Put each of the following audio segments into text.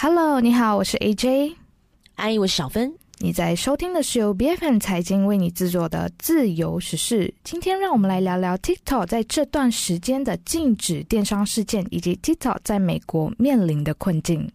Hello，你好，我是 AJ。哎，我是小芬。你在收听的是由 BFM 财经为你制作的《自由时事》。今天让我们来聊聊 TikTok 在这段时间的禁止电商事件，以及 TikTok 在美国面临的困境。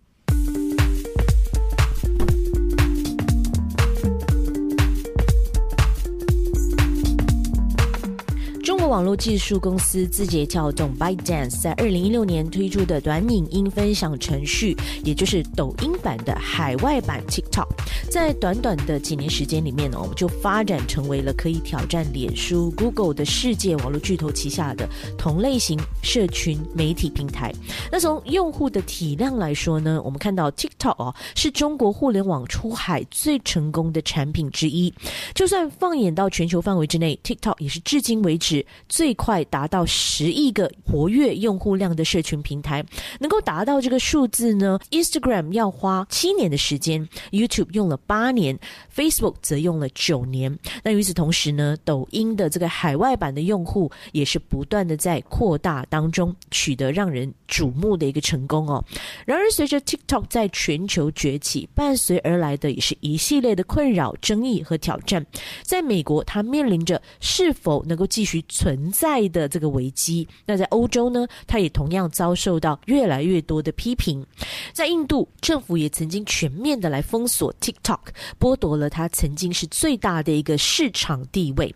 网络技术公司字节跳动 ByteDance 在二零一六年推出的短影音分享程序，也就是抖音版的海外版 TikTok，在短短的几年时间里面呢，我们就发展成为了可以挑战脸书、Google 的世界网络巨头旗下的同类型社群媒体平台。那从用户的体量来说呢，我们看到 TikTok 哦，是中国互联网出海最成功的产品之一。就算放眼到全球范围之内，TikTok 也是至今为止。最快达到十亿个活跃用户量的社群平台，能够达到这个数字呢？Instagram 要花七年的时间，YouTube 用了八年，Facebook 则用了九年。那与此同时呢，抖音的这个海外版的用户也是不断的在扩大当中，取得让人瞩目的一个成功哦。然而，随着 TikTok 在全球崛起，伴随而来的也是一系列的困扰、争议和挑战。在美国，它面临着是否能够继续存。在的这个危机，那在欧洲呢，它也同样遭受到越来越多的批评。在印度，政府也曾经全面的来封锁 TikTok，剥夺了它曾经是最大的一个市场地位。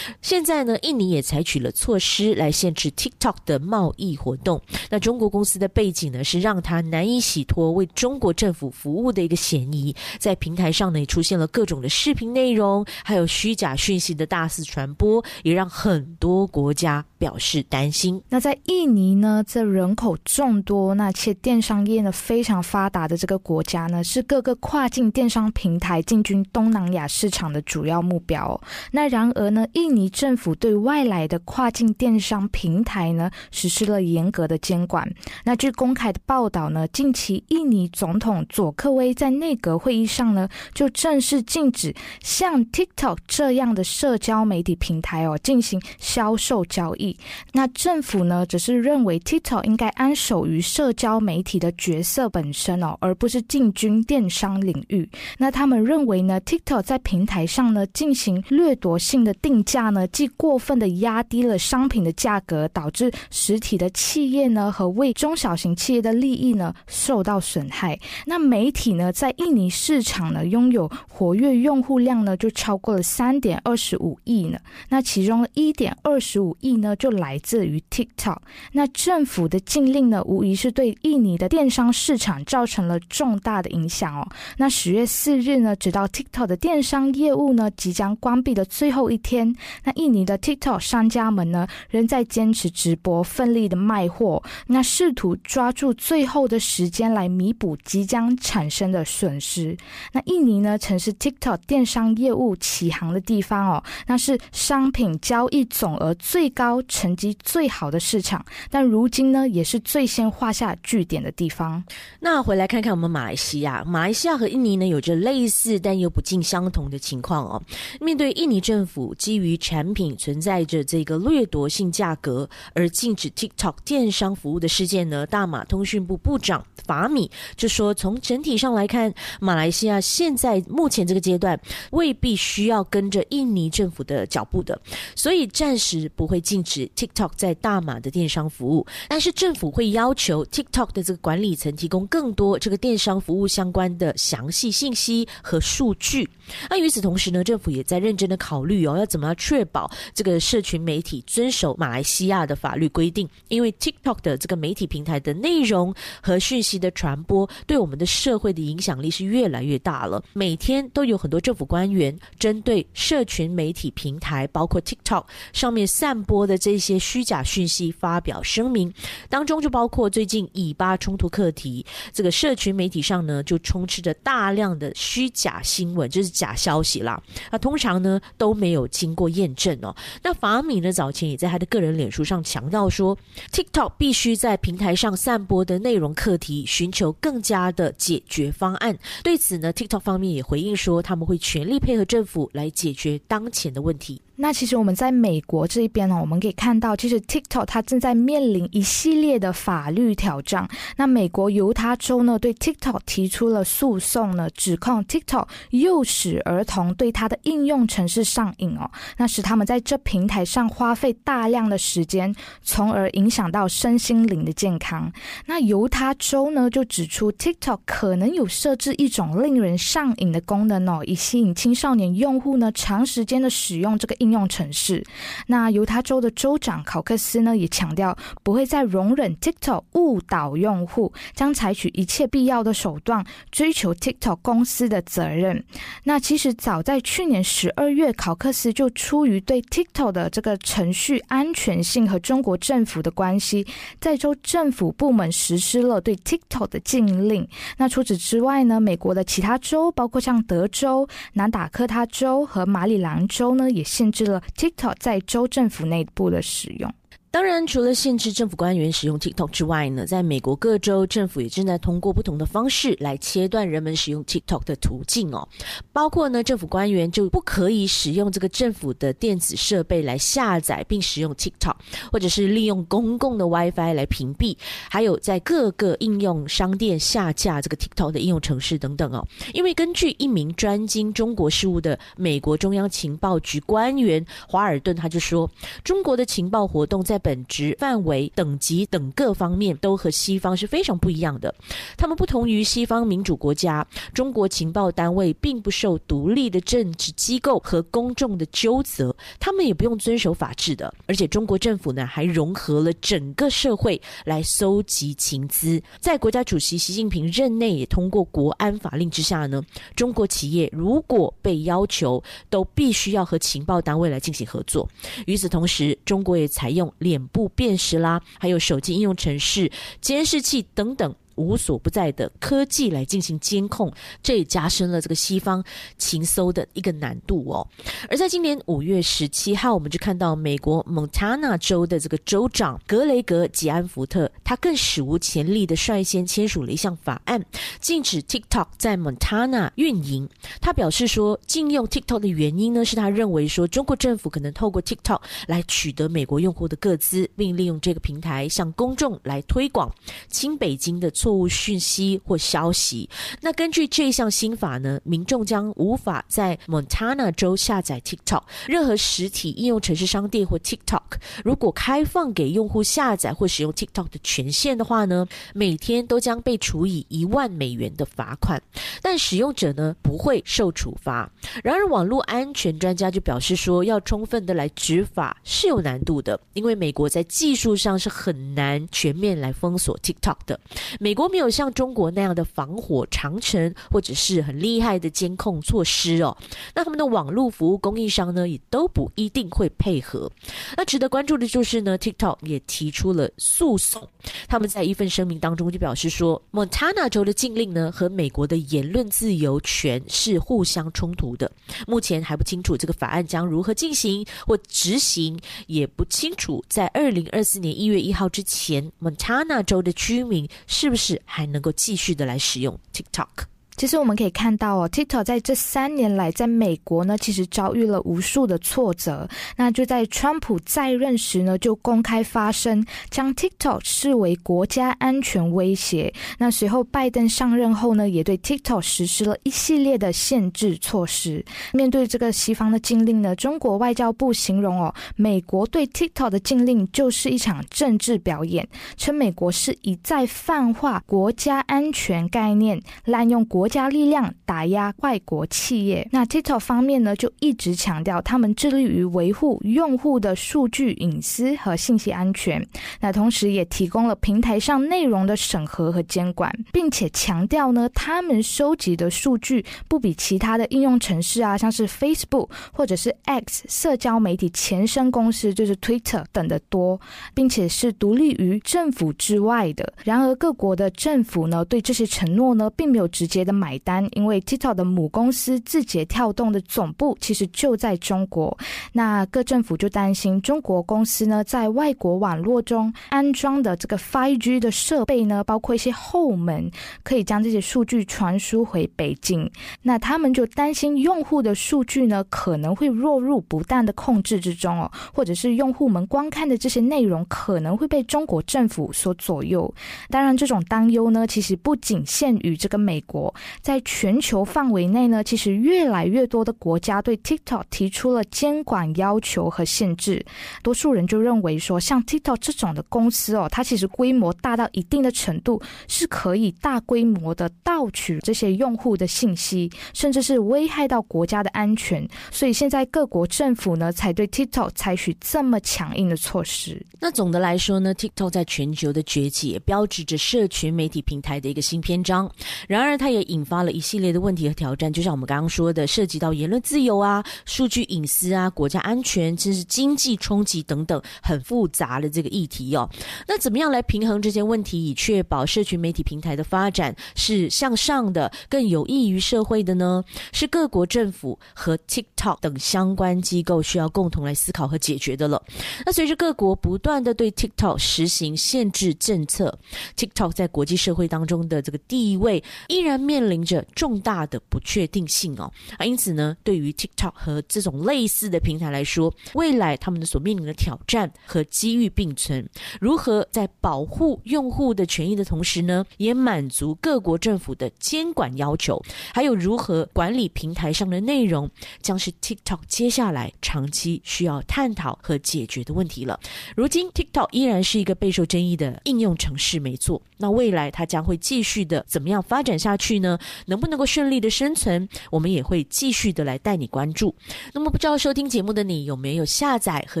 现在呢，印尼也采取了措施来限制 TikTok 的贸易活动。那中国公司的背景呢，是让它难以洗脱为中国政府服务的一个嫌疑。在平台上呢，也出现了各种的视频内容，还有虚假讯息的大肆传播，也让很多。国家表示担心。那在印尼呢？这人口众多，那且电商业呢非常发达的这个国家呢，是各个跨境电商平台进军东南亚市场的主要目标。那然而呢，印尼政府对外来的跨境电商平台呢，实施了严格的监管。那据公开的报道呢，近期印尼总统佐科威在内阁会议上呢，就正式禁止像 TikTok 这样的社交媒体平台哦进行销。受交易，那政府呢，只是认为 TikTok 应该安守于社交媒体的角色本身哦，而不是进军电商领域。那他们认为呢，TikTok 在平台上呢进行掠夺性的定价呢，既过分的压低了商品的价格，导致实体的企业呢和为中小型企业的利益呢受到损害。那媒体呢，在印尼市场呢拥有活跃用户量呢就超过了三点二十五亿呢，那其中一点二十。五亿呢，就来自于 TikTok。那政府的禁令呢，无疑是对印尼的电商市场造成了重大的影响哦。那十月四日呢，直到 TikTok 的电商业务呢即将关闭的最后一天，那印尼的 TikTok 商家们呢，仍在坚持直播，奋力的卖货，那试图抓住最后的时间来弥补即将产生的损失。那印尼呢，曾是 TikTok 电商业务起航的地方哦，那是商品交易总额。最高成绩最好的市场，但如今呢，也是最先画下句点的地方。那回来看看我们马来西亚，马来西亚和印尼呢有着类似但又不尽相同的情况哦。面对印尼政府基于产品存在着这个掠夺性价格而禁止 TikTok 电商服务的事件呢，大马通讯部部长法米就说，从整体上来看，马来西亚现在目前这个阶段未必需要跟着印尼政府的脚步的，所以暂时。不会禁止 TikTok 在大马的电商服务，但是政府会要求 TikTok 的这个管理层提供更多这个电商服务相关的详细信息和数据。那与此同时呢，政府也在认真的考虑哦，要怎么样确保这个社群媒体遵守马来西亚的法律规定？因为 TikTok 的这个媒体平台的内容和讯息的传播，对我们的社会的影响力是越来越大了。每天都有很多政府官员针对社群媒体平台，包括 TikTok 上面。散播的这些虚假讯息发表声明，当中就包括最近以巴冲突课题，这个社群媒体上呢就充斥着大量的虚假新闻，就是假消息啦。那通常呢都没有经过验证哦。那法米呢早前也在他的个人脸书上强调说，TikTok 必须在平台上散播的内容课题寻求更加的解决方案。对此呢，TikTok 方面也回应说，他们会全力配合政府来解决当前的问题。那其实我们在美国这一边呢，我们可以看到，其实 TikTok 它正在面临一系列的法律挑战。那美国犹他州呢，对 TikTok 提出了诉讼呢，指控 TikTok 诱使儿童对它的应用程式上瘾哦，那使他们在这平台上花费大量的时间，从而影响到身心灵的健康。那犹他州呢，就指出 TikTok 可能有设置一种令人上瘾的功能哦，以吸引青少年用户呢长时间的使用这个。应应用城市，那犹他州的州长考克斯呢也强调，不会再容忍 TikTok 误导用户，将采取一切必要的手段追求 TikTok 公司的责任。那其实早在去年十二月，考克斯就出于对 TikTok 的这个程序安全性和中国政府的关系，在州政府部门实施了对 TikTok 的禁令。那除此之外呢，美国的其他州，包括像德州、南达科他州和马里兰州呢，也限。制了 TikTok 在州政府内部的使用。当然，除了限制政府官员使用 TikTok 之外呢，在美国各州政府也正在通过不同的方式来切断人们使用 TikTok 的途径哦。包括呢，政府官员就不可以使用这个政府的电子设备来下载并使用 TikTok，或者是利用公共的 WiFi 来屏蔽，还有在各个应用商店下架这个 TikTok 的应用程式等等哦。因为根据一名专精中国事务的美国中央情报局官员华尔顿，他就说，中国的情报活动在本质、范围、等级等各方面都和西方是非常不一样的。他们不同于西方民主国家，中国情报单位并不受独立的政治机构和公众的纠责，他们也不用遵守法治的。而且中国政府呢，还融合了整个社会来搜集情资。在国家主席习近平任内也通过国安法令之下呢，中国企业如果被要求，都必须要和情报单位来进行合作。与此同时，中国也采用脸。部辨识啦，还有手机应用程式、监视器等等。无所不在的科技来进行监控，这也加深了这个西方情搜的一个难度哦。而在今年五月十七号，我们就看到美国蒙塔纳州的这个州长格雷格吉安福特，他更史无前例的率先签署了一项法案，禁止 TikTok 在蒙塔纳运营。他表示说，禁用 TikTok 的原因呢，是他认为说，中国政府可能透过 TikTok 来取得美国用户的个资，并利用这个平台向公众来推广亲北京的。错误讯息或消息。那根据这项新法呢，民众将无法在 Montana 州下载 TikTok 任何实体应用程式商店或 TikTok。如果开放给用户下载或使用 TikTok 的权限的话呢，每天都将被处以一万美元的罚款。但使用者呢不会受处罚。然而，网络安全专家就表示说，要充分的来执法是有难度的，因为美国在技术上是很难全面来封锁 TikTok 的。美国没有像中国那样的防火长城，或者是很厉害的监控措施哦。那他们的网络服务供应商呢，也都不一定会配合。那值得关注的就是呢，TikTok 也提出了诉讼。他们在一份声明当中就表示说，Montana 州的禁令呢，和美国的言论自由权是互相冲突的。目前还不清楚这个法案将如何进行或执行，也不清楚在二零二四年一月一号之前，Montana 州的居民是不是。是还能够继续的来使用 TikTok。其实我们可以看到哦，TikTok 在这三年来，在美国呢，其实遭遇了无数的挫折。那就在川普在任时呢，就公开发声，将 TikTok 视为国家安全威胁。那随后拜登上任后呢，也对 TikTok 实施了一系列的限制措施。面对这个西方的禁令呢，中国外交部形容哦，美国对 TikTok 的禁令就是一场政治表演，称美国是一再泛化国家安全概念，滥用国。国家力量打压外国企业，那 TikTok 方面呢，就一直强调他们致力于维护用户的数据隐私和信息安全。那同时也提供了平台上内容的审核和监管，并且强调呢，他们收集的数据不比其他的应用程式啊，像是 Facebook 或者是 X 社交媒体前身公司就是 Twitter 等的多，并且是独立于政府之外的。然而，各国的政府呢，对这些承诺呢，并没有直接的。买单，因为 TikTok 的母公司字节跳动的总部其实就在中国。那各政府就担心中国公司呢，在外国网络中安装的这个 5G 的设备呢，包括一些后门，可以将这些数据传输回北京。那他们就担心用户的数据呢，可能会落入不当的控制之中哦，或者是用户们观看的这些内容可能会被中国政府所左右。当然，这种担忧呢，其实不仅限于这个美国，在全球范围内呢，其实越来越多的国家对 TikTok 提出了监管要求和限制。多数人就认为说，像 TikTok 这种的公司哦，它其实规模大到一定的程度，是可以大规模的盗取这些用户的信息，甚至是危害到国家的安全。所以现在各国政府呢，才对 TikTok 采取这么强硬的措施。那总的来说呢，TikTok 在全球的崛起，也标志着社群媒体平台的一个新篇章。然而，它也引引发了一系列的问题和挑战，就像我们刚刚说的，涉及到言论自由啊、数据隐私啊、国家安全，甚至经济冲击等等，很复杂的这个议题哦。那怎么样来平衡这些问题，以确保社群媒体平台的发展是向上的、更有益于社会的呢？是各国政府和 TikTok 等相关机构需要共同来思考和解决的了。那随着各国不断的对 TikTok 实行限制政策，TikTok 在国际社会当中的这个地位依然面临面临着重大的不确定性哦。啊，因此呢，对于 TikTok 和这种类似的平台来说，未来他们所面临的挑战和机遇并存。如何在保护用户的权益的同时呢，也满足各国政府的监管要求？还有如何管理平台上的内容，将是 TikTok 接下来长期需要探讨和解决的问题了。如今，TikTok 依然是一个备受争议的应用城市，没错。那未来它将会继续的怎么样发展下去呢？能不能够顺利的生存？我们也会继续的来带你关注。那么，不知道收听节目的你有没有下载和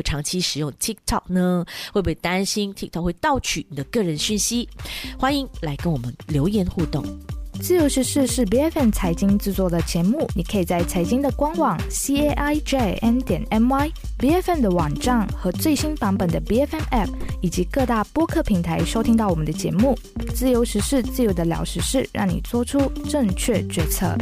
长期使用 TikTok 呢？会不会担心 TikTok 会盗取你的个人讯息？欢迎来跟我们留言互动。自由时事是 B F N 财经制作的节目，你可以在财经的官网 c a i j n 点 m y B F N 的网站和最新版本的 B F N App 以及各大播客平台收听到我们的节目。自由时事，自由的聊时事，让你做出正确决策。